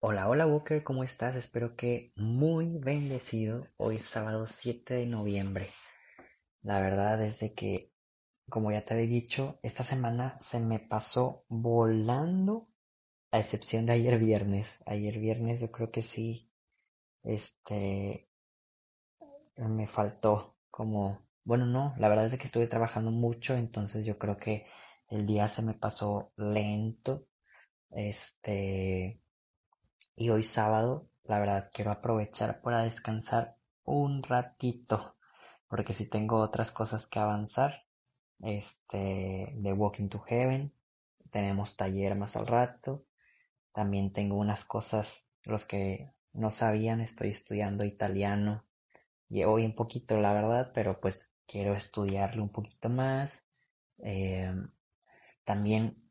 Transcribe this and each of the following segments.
Hola, hola Walker, ¿cómo estás? Espero que muy bendecido. Hoy sábado 7 de noviembre. La verdad es de que, como ya te había dicho, esta semana se me pasó volando, a excepción de ayer viernes. Ayer viernes yo creo que sí, este, me faltó como, bueno, no, la verdad es de que estuve trabajando mucho, entonces yo creo que el día se me pasó lento. Este, Y hoy sábado, la verdad, quiero aprovechar para descansar un ratito, porque si tengo otras cosas que avanzar, este, de Walking to Heaven, tenemos taller más al rato, también tengo unas cosas, los que no sabían, estoy estudiando italiano, llevo un poquito, la verdad, pero pues quiero estudiarlo un poquito más, eh, también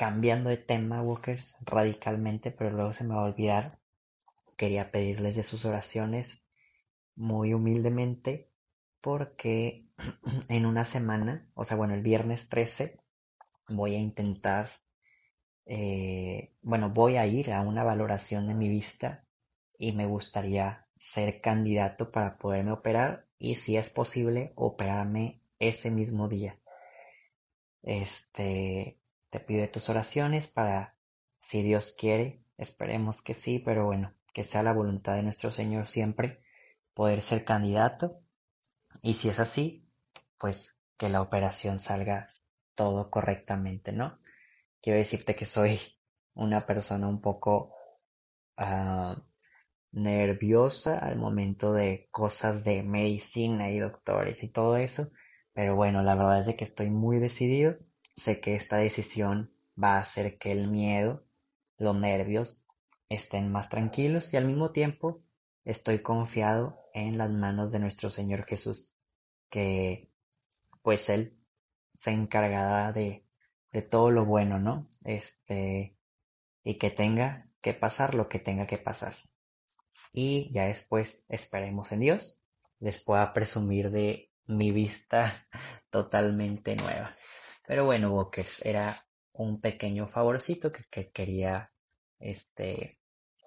cambiando de tema, Walkers, radicalmente, pero luego se me va a olvidar. Quería pedirles de sus oraciones muy humildemente porque en una semana, o sea, bueno, el viernes 13, voy a intentar, eh, bueno, voy a ir a una valoración de mi vista y me gustaría ser candidato para poderme operar y si es posible operarme ese mismo día. Este, te pido tus oraciones para, si Dios quiere, esperemos que sí, pero bueno, que sea la voluntad de nuestro Señor siempre poder ser candidato y si es así, pues que la operación salga todo correctamente, ¿no? Quiero decirte que soy una persona un poco uh, nerviosa al momento de cosas de medicina y doctores y todo eso, pero bueno, la verdad es de que estoy muy decidido. Sé que esta decisión va a hacer que el miedo, los nervios estén más tranquilos y al mismo tiempo estoy confiado en las manos de nuestro Señor Jesús, que pues Él se encargará de, todo lo bueno, ¿no? Este, y que tenga que pasar lo que tenga que pasar. Y ya después esperemos en Dios, les pueda presumir de mi vista totalmente nueva. Pero bueno, Walkers, era un pequeño favorcito que, que quería este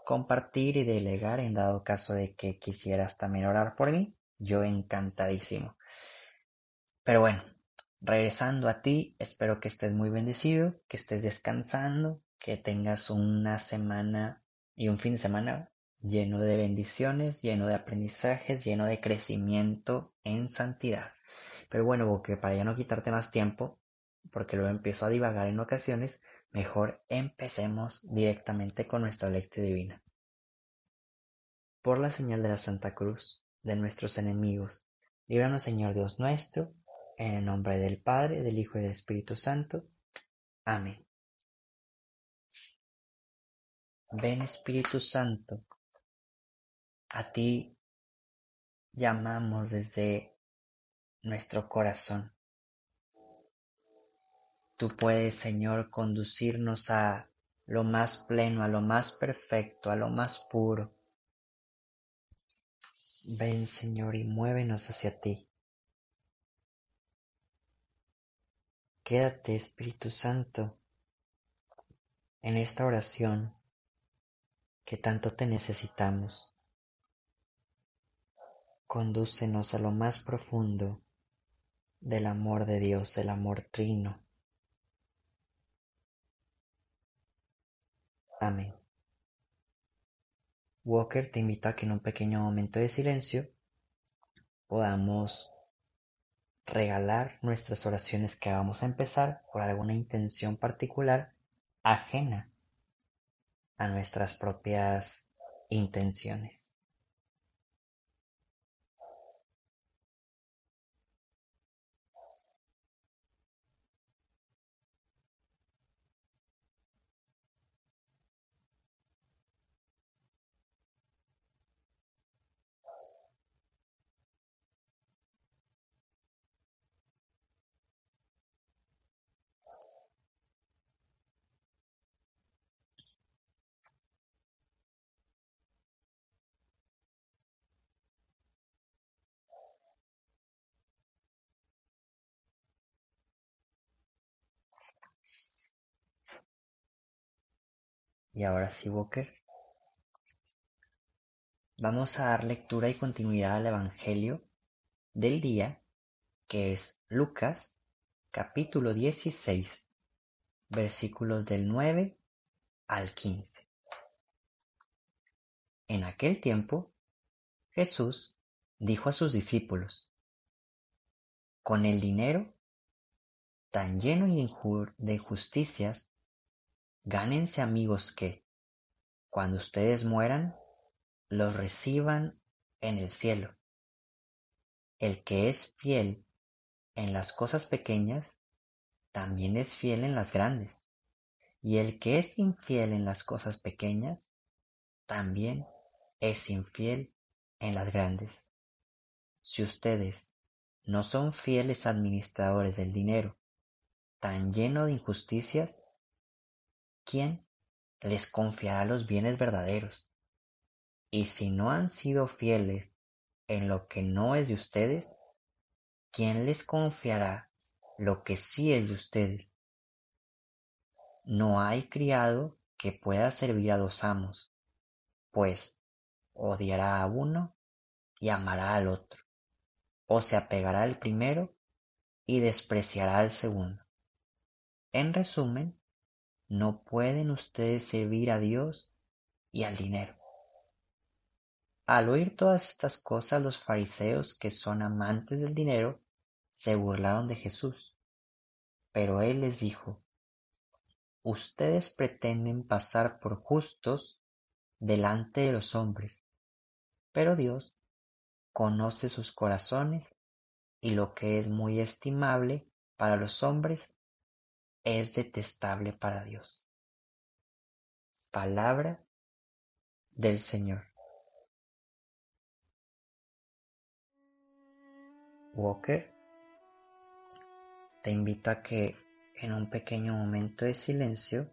compartir y delegar en dado caso de que quisieras también orar por mí, yo encantadísimo. Pero bueno, regresando a ti, espero que estés muy bendecido, que estés descansando, que tengas una semana y un fin de semana lleno de bendiciones, lleno de aprendizajes, lleno de crecimiento en santidad. Pero bueno, porque para ya no quitarte más tiempo, porque luego empiezo a divagar en ocasiones, mejor empecemos directamente con nuestra lectura divina. Por la señal de la Santa Cruz, de nuestros enemigos, líbranos Señor Dios nuestro, en el nombre del Padre, del Hijo y del Espíritu Santo. Amén. Ven Espíritu Santo, a ti llamamos desde nuestro corazón. Tú puedes, Señor, conducirnos a lo más pleno, a lo más perfecto, a lo más puro. Ven, Señor, y muévenos hacia ti. Quédate, Espíritu Santo, en esta oración que tanto te necesitamos. Condúcenos a lo más profundo del amor de Dios, el amor trino. Amén. Walker te invita a que en un pequeño momento de silencio podamos regalar nuestras oraciones que vamos a empezar por alguna intención particular ajena a nuestras propias intenciones. Y ahora sí, Walker, vamos a dar lectura y continuidad al Evangelio del día, que es Lucas capítulo 16, versículos del 9 al 15. En aquel tiempo, Jesús dijo a sus discípulos, Con el dinero tan lleno de injusticias, gánense amigos que, cuando ustedes mueran, los reciban en el cielo. El que es fiel en las cosas pequeñas, también es fiel en las grandes. Y el que es infiel en las cosas pequeñas, también es infiel en las grandes. Si ustedes no son fieles administradores del dinero, tan lleno de injusticias, ¿quién les confiará los bienes verdaderos? Y si no han sido fieles en lo que no es de ustedes, ¿quién les confiará lo que sí es de ustedes? No hay criado que pueda servir a dos amos, pues odiará a uno y amará al otro, o se apegará al primero y despreciará al segundo. En resumen, no pueden ustedes servir a Dios y al dinero. Al oír todas estas cosas, los fariseos, que son amantes del dinero, se burlaron de Jesús. Pero él les dijo, Ustedes pretenden pasar por justos delante de los hombres, pero Dios conoce sus corazones y lo que es muy estimable para los hombres es detestable para Dios. Palabra del Señor. Walker, te invito a que en un pequeño momento de silencio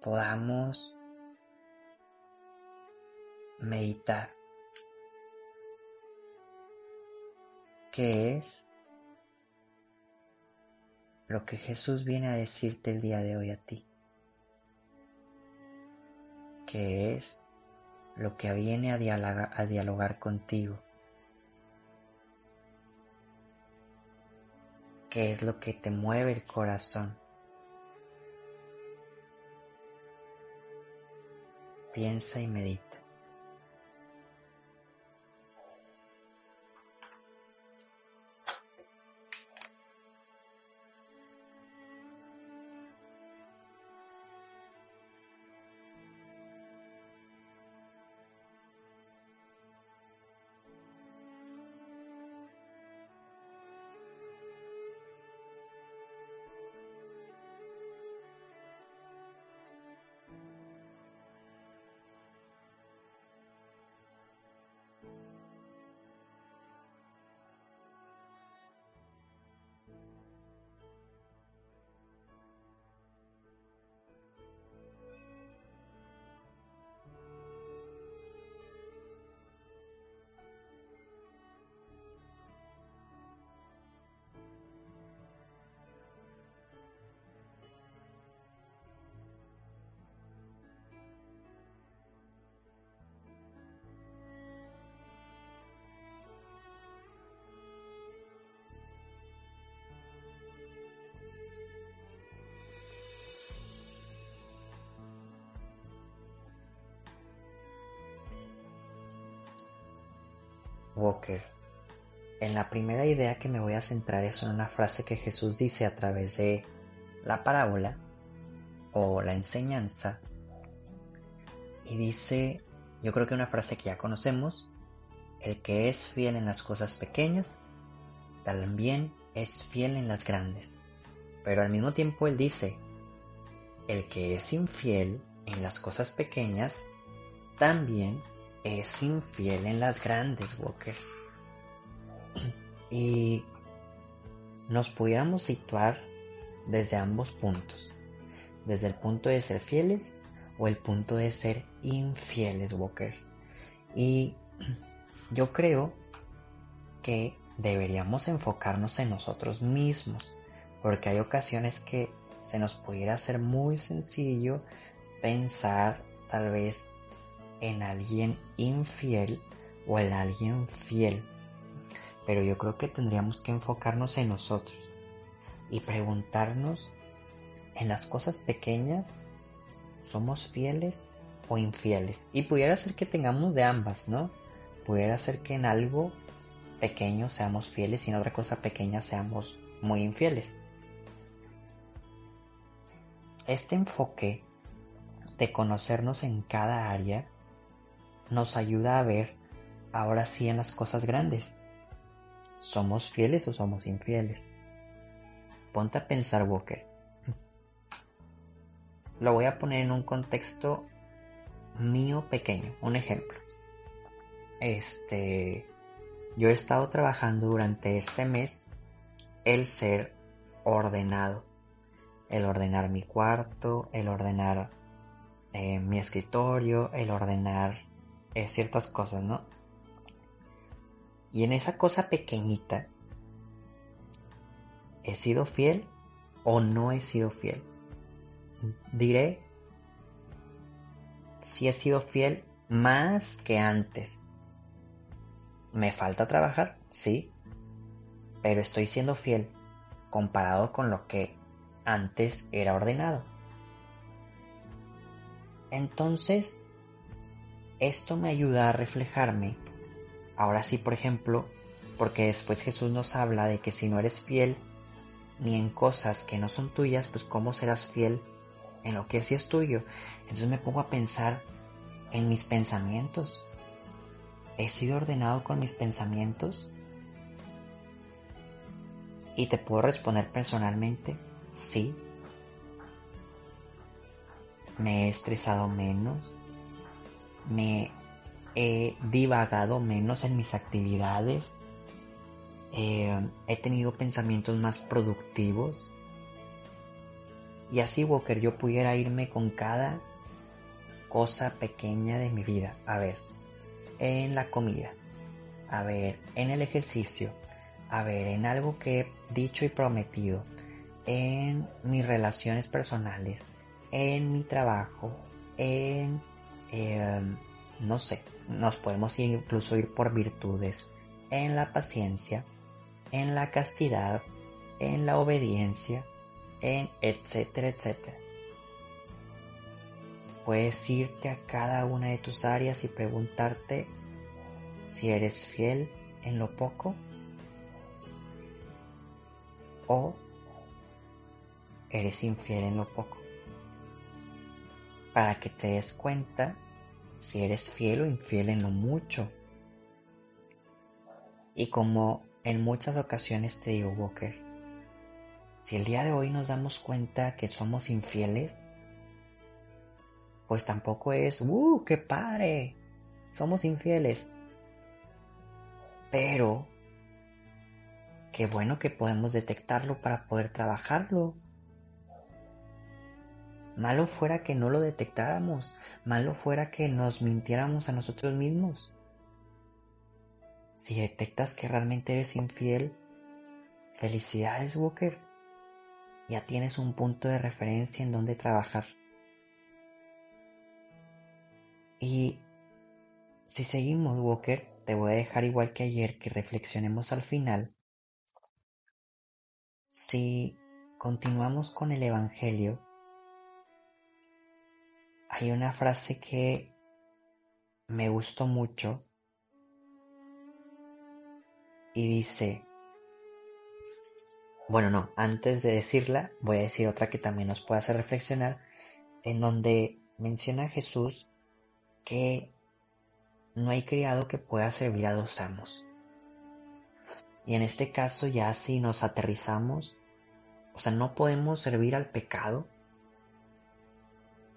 podamos meditar qué es lo que Jesús viene a decirte el día de hoy a ti, qué es lo que viene a dialogar, contigo, qué es lo que te mueve el corazón. Piensa y medita. Walker. En la primera idea que me voy a centrar es en una frase que Jesús dice a través de la parábola o la enseñanza. Y dice, yo creo que una frase que ya conocemos, el que es fiel en las cosas pequeñas, también es fiel en las grandes. Pero al mismo tiempo él dice, el que es infiel en las cosas pequeñas, también es infiel en las grandes, Walker. Y nos pudiéramos situar desde ambos puntos, desde el punto de ser fieles o el punto de ser infieles, Walker. Y yo creo que deberíamos enfocarnos en nosotros mismos, porque hay ocasiones que se nos pudiera hacer muy sencillo pensar tal vez en alguien infiel o en alguien fiel. Pero yo creo que tendríamos que enfocarnos en nosotros y preguntarnos en las cosas pequeñas, ¿somos fieles o infieles? Y pudiera ser que tengamos de ambas, ¿no? Pudiera ser que en algo pequeño seamos fieles y en otra cosa pequeña seamos muy infieles. Este enfoque de conocernos en cada área nos ayuda a ver ahora sí en las cosas grandes. ¿Somos fieles o somos infieles? Ponte a pensar, Walker. Lo voy a poner en un contexto mío pequeño, un ejemplo. Este, yo he estado trabajando durante este mes el ser ordenado, el ordenar mi cuarto, el ordenar eh, mi escritorio, el ordenar eh, ciertas cosas, ¿no? Y en esa cosa pequeñita ¿He sido fiel o no he sido fiel? Diré si he sido fiel más que antes. ¿Me falta trabajar? Sí. Pero estoy siendo fiel comparado con lo que antes era ordenado. Entonces, esto me ayuda a reflejarme. Ahora sí, por ejemplo, porque después Jesús nos habla de que si no eres fiel ni en cosas que no son tuyas, pues cómo serás fiel en lo que sí es tuyo. Entonces me pongo a pensar en mis pensamientos. ¿He sido ordenado con mis pensamientos? Y te puedo responder personalmente, sí. Me he estresado menos. Me he divagado menos en mis actividades. Eh, he tenido pensamientos más productivos. Y así, Walker, yo pudiera irme con cada cosa pequeña de mi vida. A ver, en la comida. A ver, en el ejercicio. A ver, en algo que he dicho y prometido. En mis relaciones personales. En mi trabajo. En... Em, no sé, nos podemos incluso ir por virtudes. En la paciencia en la castidad, en la obediencia, en etcétera, etcétera. Puedes irte a cada una de tus áreas y preguntarte si eres fiel en lo poco o eres infiel en lo poco. Para que te des cuenta si eres fiel o infiel en lo mucho. Y como en muchas ocasiones te digo, Walker, si el día de hoy nos damos cuenta que somos infieles, pues tampoco es, ¡uh, qué padre! Somos infieles. Pero, qué bueno que podemos detectarlo para poder trabajarlo. Malo fuera que no lo detectáramos, malo fuera que nos mintiéramos a nosotros mismos. Si detectas que realmente eres infiel, felicidades Walker. Ya tienes un punto de referencia en donde trabajar. Y si seguimos Walker, te voy a dejar igual que ayer que reflexionemos al final. Si continuamos con el Evangelio, hay una frase que me gustó mucho y dice, bueno, no, antes de decirla, voy a decir otra que también nos puede hacer reflexionar, en donde menciona Jesús que no hay criado que pueda servir a dos amos. Y en este caso ya si nos aterrizamos, o sea, no podemos servir al pecado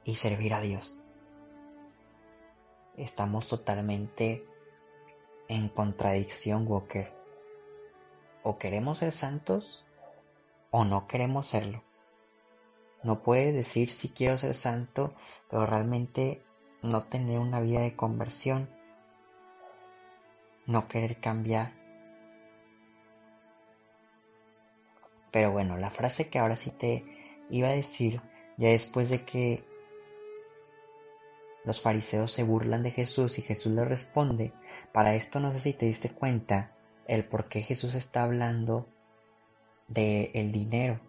y servir a Dios. Estamos totalmente en contradicción, Walker o queremos ser santos o no queremos serlo. No puedes decir si quiero ser santo, pero realmente no tener una vida de conversión, no querer cambiar. Pero bueno, la frase que ahora sí te iba a decir, ya después de que los fariseos se burlan de Jesús y Jesús les responde, para esto no sé si te diste cuenta el por qué Jesús está hablando de el dinero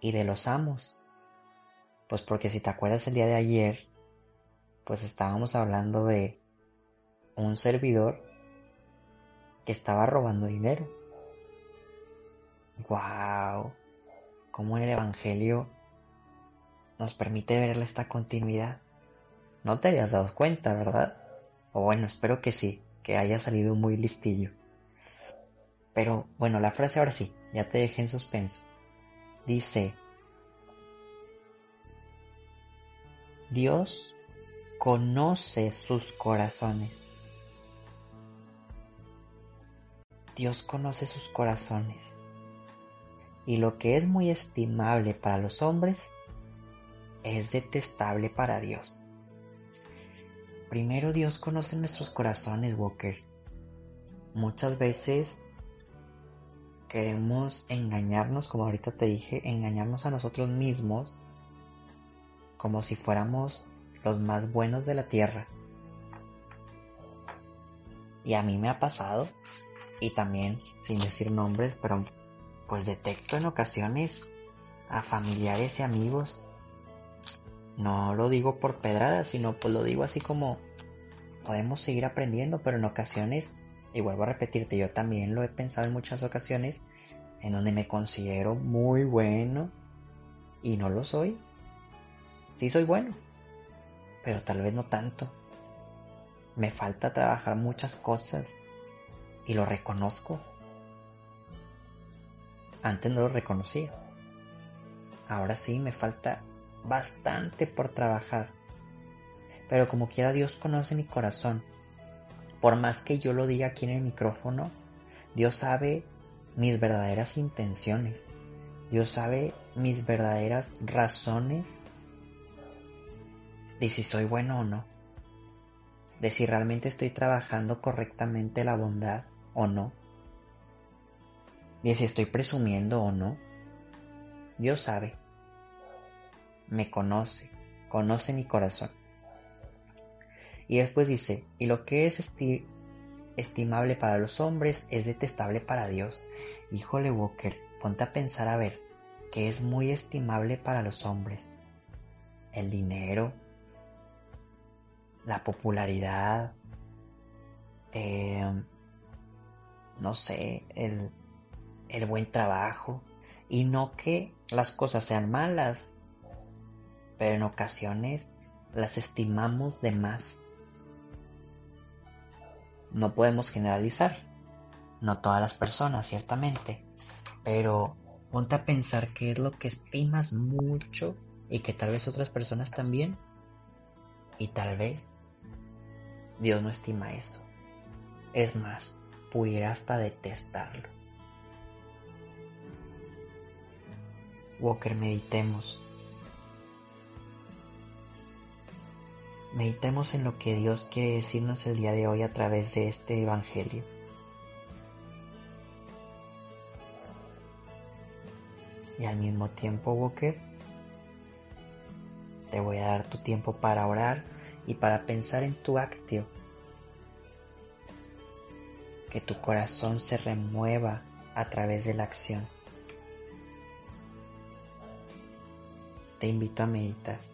y de los amos. Pues porque si te acuerdas el día de ayer, pues estábamos hablando de un servidor que estaba robando dinero. ¡Wow! Cómo el Evangelio nos permite ver esta continuidad. No te habías dado cuenta, ¿verdad? O bueno, espero que sí, que haya salido muy listillo. Pero bueno, la frase ahora sí, ya te dejé en suspenso. Dice, Dios conoce sus corazones. Dios conoce sus corazones. Y lo que es muy estimable para los hombres es detestable para Dios. Primero Dios conoce nuestros corazones, Walker. Muchas veces queremos engañarnos, como ahorita te dije, engañarnos a nosotros mismos como si fuéramos los más buenos de la tierra. Y a mí me ha pasado, y también sin decir nombres, pero pues detecto en ocasiones a familiares y amigos no lo digo por pedradas, sino pues lo digo así como podemos seguir aprendiendo, pero en ocasiones, y vuelvo a repetirte, yo también lo he pensado en muchas ocasiones, en donde me considero muy bueno y no lo soy. Sí soy bueno, pero tal vez no tanto. Me falta trabajar muchas cosas y lo reconozco. Antes no lo reconocía. Ahora sí me falta bastante por trabajar. Pero como quiera Dios conoce mi corazón. Por más que yo lo diga aquí en el micrófono, Dios sabe mis verdaderas intenciones. Dios sabe mis verdaderas razones de si soy bueno o no. De si realmente estoy trabajando correctamente la bondad o no. De si estoy presumiendo o no. Dios sabe me conoce, conoce mi corazón. Y después dice, y lo que es estimable para los hombres es detestable para Dios. Híjole Walker, ponte a pensar a ver, que es muy estimable para los hombres. El dinero, la popularidad, em, no sé, el, el buen trabajo. Y no que las cosas sean malas, pero en ocasiones las estimamos de más. No podemos generalizar, no todas las personas, ciertamente, pero ponte a pensar qué es lo que estimas mucho y que tal vez otras personas también, y tal vez Dios no estima eso. Es más, pudiera hasta detestarlo. Walker, meditemos. Meditemos en lo que Dios quiere decirnos el día de hoy a través de este Evangelio. Y al mismo tiempo, Walker, te voy a dar tu tiempo para orar y para pensar en tu actio. Que tu corazón se remueva a través de la acción. Te invito a meditar.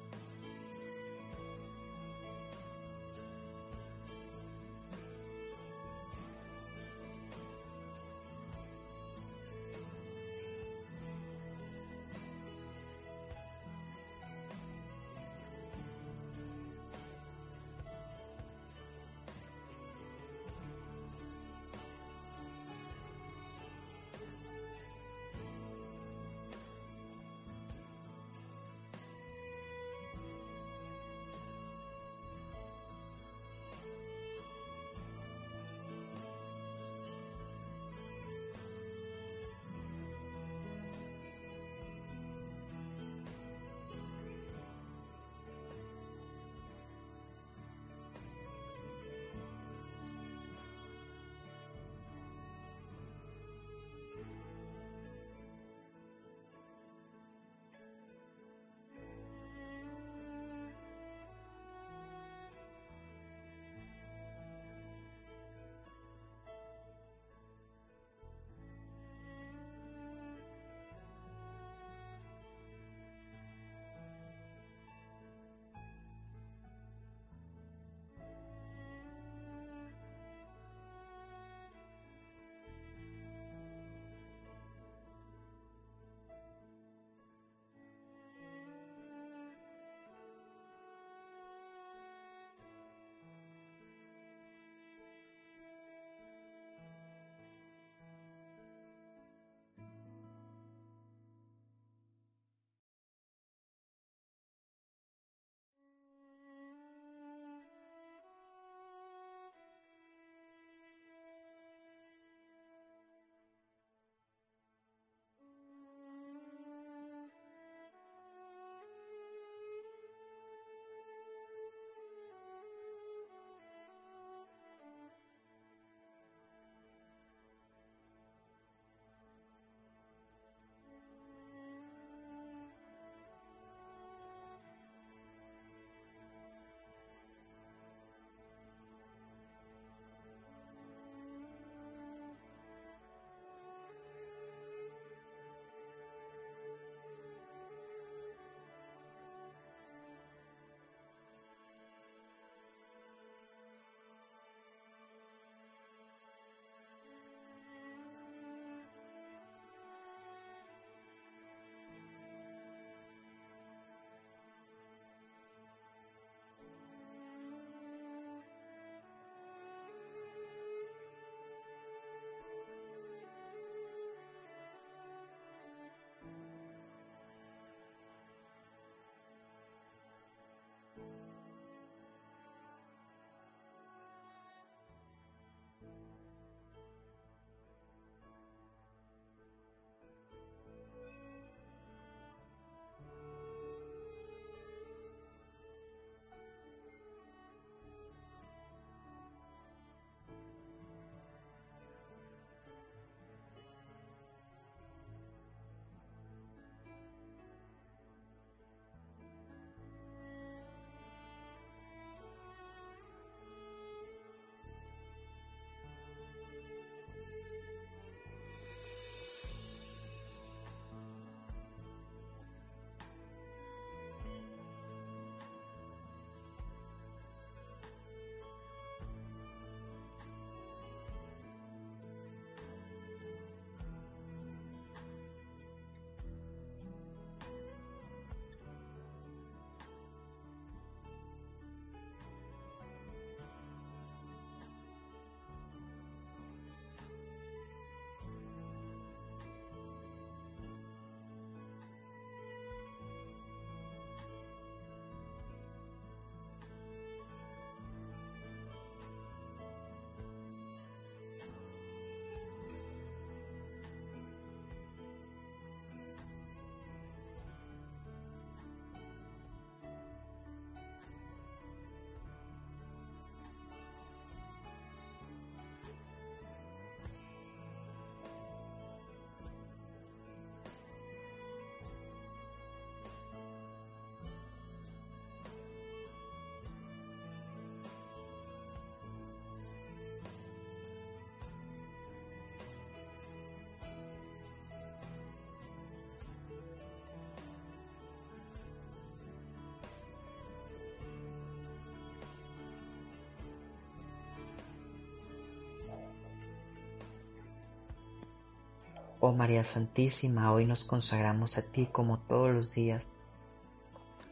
Oh María Santísima, hoy nos consagramos a ti como todos los días,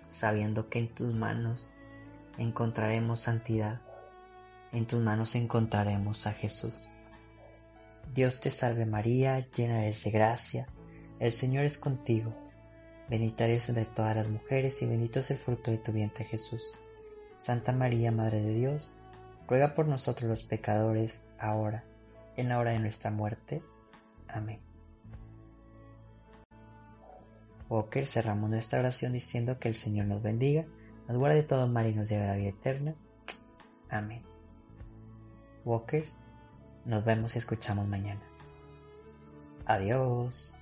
sabiendo que en tus manos encontraremos santidad, en tus manos encontraremos a Jesús. Dios te salve María, llena eres de gracia, el Señor es contigo, bendita eres entre todas las mujeres y bendito es el fruto de tu vientre Jesús. Santa María, Madre de Dios, ruega por nosotros los pecadores, ahora, en la hora de nuestra muerte. Amén. Walker, cerramos nuestra oración diciendo que el Señor nos bendiga, nos guarde todo mal y nos lleve a la vida eterna. Amén. Walkers, nos vemos y escuchamos mañana. Adiós.